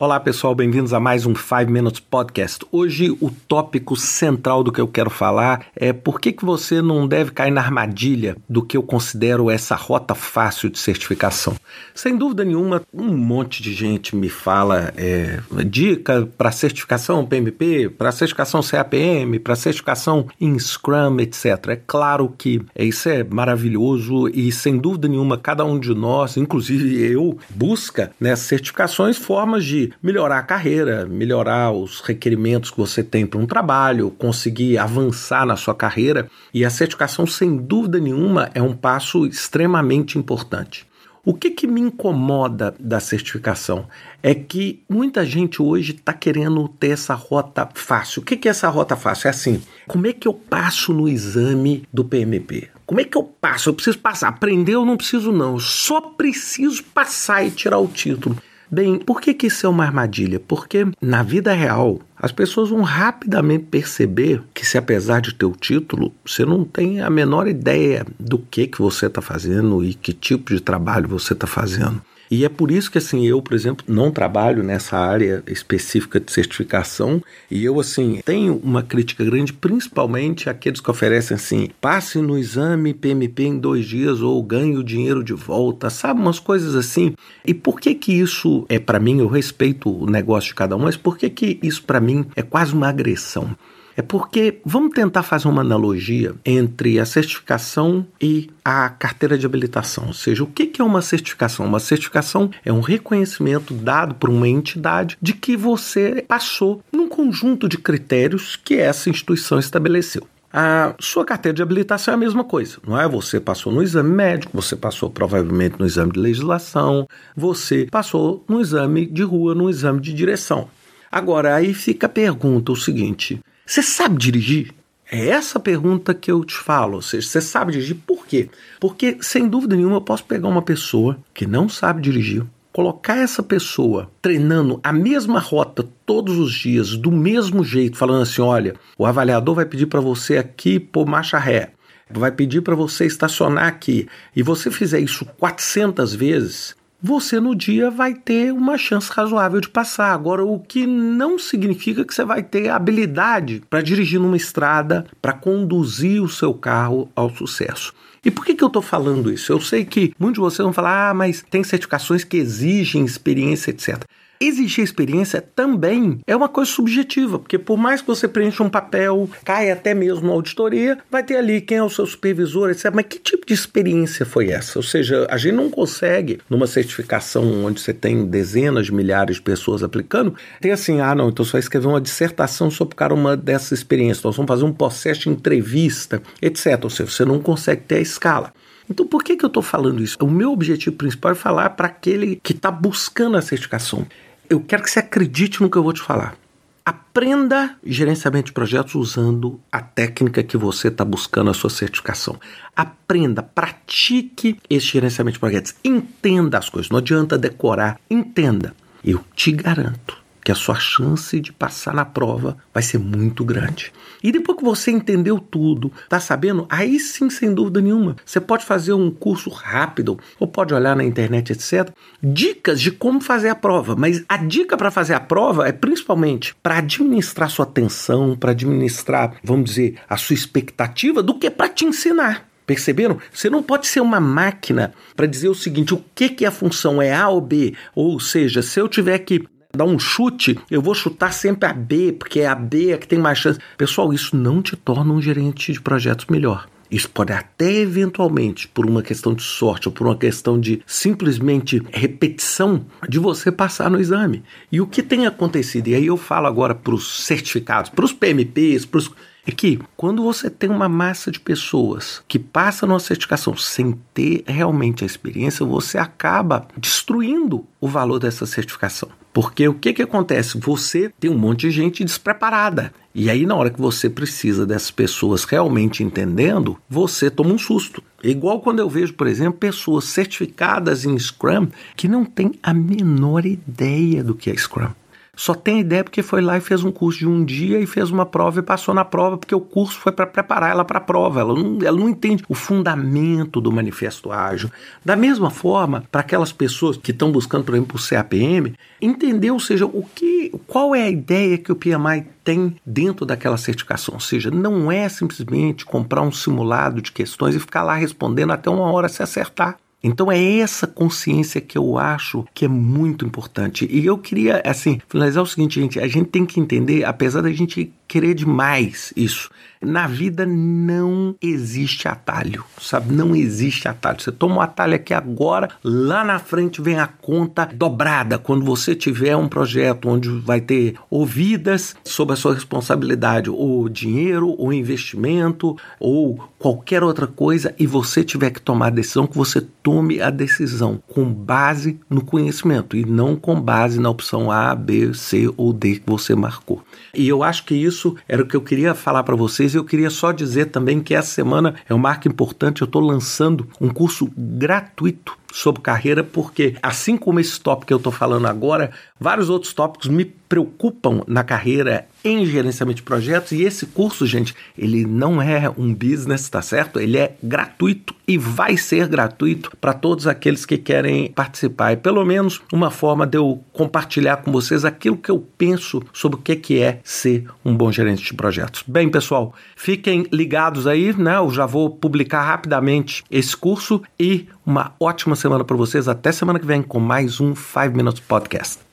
Olá pessoal, bem-vindos a mais um 5 Minutes Podcast. Hoje o tópico central do que eu quero falar é por que, que você não deve cair na armadilha do que eu considero essa rota fácil de certificação. Sem dúvida nenhuma, um monte de gente me fala é, dica para certificação PMP, para certificação CAPM, para certificação em Scrum, etc. É claro que isso é maravilhoso e sem dúvida nenhuma cada um de nós, inclusive eu, busca nessas certificações formas de melhorar a carreira, melhorar os requerimentos que você tem para um trabalho, conseguir avançar na sua carreira. E a certificação, sem dúvida nenhuma, é um passo extremamente importante. O que, que me incomoda da certificação é que muita gente hoje está querendo ter essa rota fácil. O que, que é essa rota fácil? É assim: como é que eu passo no exame do PMP? Como é que eu passo? Eu preciso passar. Aprender eu não preciso, não. Eu só preciso passar e tirar o título. Bem, por que, que isso é uma armadilha? Porque na vida real as pessoas vão rapidamente perceber que se apesar de ter o título, você não tem a menor ideia do que que você está fazendo e que tipo de trabalho você está fazendo. E é por isso que assim eu, por exemplo, não trabalho nessa área específica de certificação e eu assim tenho uma crítica grande, principalmente aqueles que oferecem assim, passe no exame PMP em dois dias ou ganhe o dinheiro de volta, sabe umas coisas assim. E por que que isso é para mim? Eu respeito o negócio de cada um, mas por que que isso para mim é quase uma agressão? É porque vamos tentar fazer uma analogia entre a certificação e a carteira de habilitação. Ou seja, o que é uma certificação? Uma certificação é um reconhecimento dado por uma entidade de que você passou num conjunto de critérios que essa instituição estabeleceu. A sua carteira de habilitação é a mesma coisa, não é? Você passou no exame médico, você passou provavelmente no exame de legislação, você passou no exame de rua, no exame de direção. Agora, aí fica a pergunta: o seguinte, você sabe dirigir? É essa pergunta que eu te falo. Ou seja, você sabe dirigir por quê? Porque, sem dúvida nenhuma, eu posso pegar uma pessoa que não sabe dirigir, colocar essa pessoa treinando a mesma rota todos os dias, do mesmo jeito, falando assim: olha, o avaliador vai pedir para você aqui pôr marcha ré, vai pedir para você estacionar aqui, e você fizer isso 400 vezes, você no dia vai ter uma chance razoável de passar. Agora, o que não significa que você vai ter habilidade para dirigir numa estrada, para conduzir o seu carro ao sucesso. E por que, que eu estou falando isso? Eu sei que muitos de vocês vão falar, ah, mas tem certificações que exigem experiência, etc. Exigir experiência também é uma coisa subjetiva, porque por mais que você preencha um papel, caia até mesmo na auditoria, vai ter ali quem é o seu supervisor, etc. Mas que tipo de experiência foi essa? Ou seja, a gente não consegue, numa certificação onde você tem dezenas de milhares de pessoas aplicando, ter assim, ah, não, então você vai escrever uma dissertação sobre cada uma dessas experiências, nós vamos fazer um processo de entrevista, etc. Ou seja, você não consegue ter a escala. Então, por que, que eu estou falando isso? O meu objetivo principal é falar para aquele que está buscando a certificação eu quero que você acredite no que eu vou te falar. Aprenda gerenciamento de projetos usando a técnica que você está buscando a sua certificação. Aprenda, pratique esse gerenciamento de projetos. Entenda as coisas. Não adianta decorar. Entenda. Eu te garanto que a sua chance de passar na prova vai ser muito grande. E depois que você entendeu tudo, tá sabendo? Aí sim, sem dúvida nenhuma, você pode fazer um curso rápido ou pode olhar na internet, etc. Dicas de como fazer a prova, mas a dica para fazer a prova é principalmente para administrar sua atenção, para administrar, vamos dizer, a sua expectativa do que para te ensinar. Perceberam? Você não pode ser uma máquina para dizer o seguinte: o que, que a função? É A ou B? Ou seja, se eu tiver que dar um chute, eu vou chutar sempre a B, porque é a B é que tem mais chance. Pessoal, isso não te torna um gerente de projetos melhor. Isso pode até eventualmente, por uma questão de sorte ou por uma questão de simplesmente repetição, de você passar no exame. E o que tem acontecido? E aí eu falo agora para os certificados, para os PMPs, para os é que quando você tem uma massa de pessoas que passa numa certificação sem ter realmente a experiência, você acaba destruindo o valor dessa certificação. Porque o que, que acontece? Você tem um monte de gente despreparada. E aí, na hora que você precisa dessas pessoas realmente entendendo, você toma um susto. Igual quando eu vejo, por exemplo, pessoas certificadas em Scrum que não têm a menor ideia do que é Scrum. Só tem ideia porque foi lá e fez um curso de um dia e fez uma prova e passou na prova, porque o curso foi para preparar ela para a prova. Ela não, ela não entende o fundamento do manifesto ágil. Da mesma forma, para aquelas pessoas que estão buscando, por exemplo, o CAPM, entender, ou seja, o que, qual é a ideia que o PMI tem dentro daquela certificação. Ou seja, não é simplesmente comprar um simulado de questões e ficar lá respondendo até uma hora se acertar. Então é essa consciência que eu acho que é muito importante. E eu queria, assim, finalizar o seguinte, gente, a gente tem que entender, apesar da gente querer demais isso. Na vida não existe atalho, sabe? Não existe atalho. Você toma um atalho aqui agora, lá na frente vem a conta dobrada. Quando você tiver um projeto onde vai ter ouvidas sob a sua responsabilidade, ou dinheiro, ou investimento, ou qualquer outra coisa, e você tiver que tomar a decisão, que você tome a decisão com base no conhecimento e não com base na opção A, B, C ou D que você marcou. E eu acho que isso era o que eu queria falar para vocês. Eu queria só dizer também que essa semana é um marco importante. Eu estou lançando um curso gratuito sobre carreira, porque assim como esse tópico que eu estou falando agora, vários outros tópicos me preocupam na carreira em gerenciamento de projetos e esse curso, gente, ele não é um business, tá certo? Ele é gratuito e vai ser gratuito para todos aqueles que querem participar. É pelo menos uma forma de eu compartilhar com vocês aquilo que eu penso sobre o que é ser um bom gerente de projetos. Bem, pessoal, fiquem ligados aí, né? Eu já vou publicar rapidamente esse curso e uma ótima semana para vocês. Até semana que vem com mais um 5 Minutes Podcast.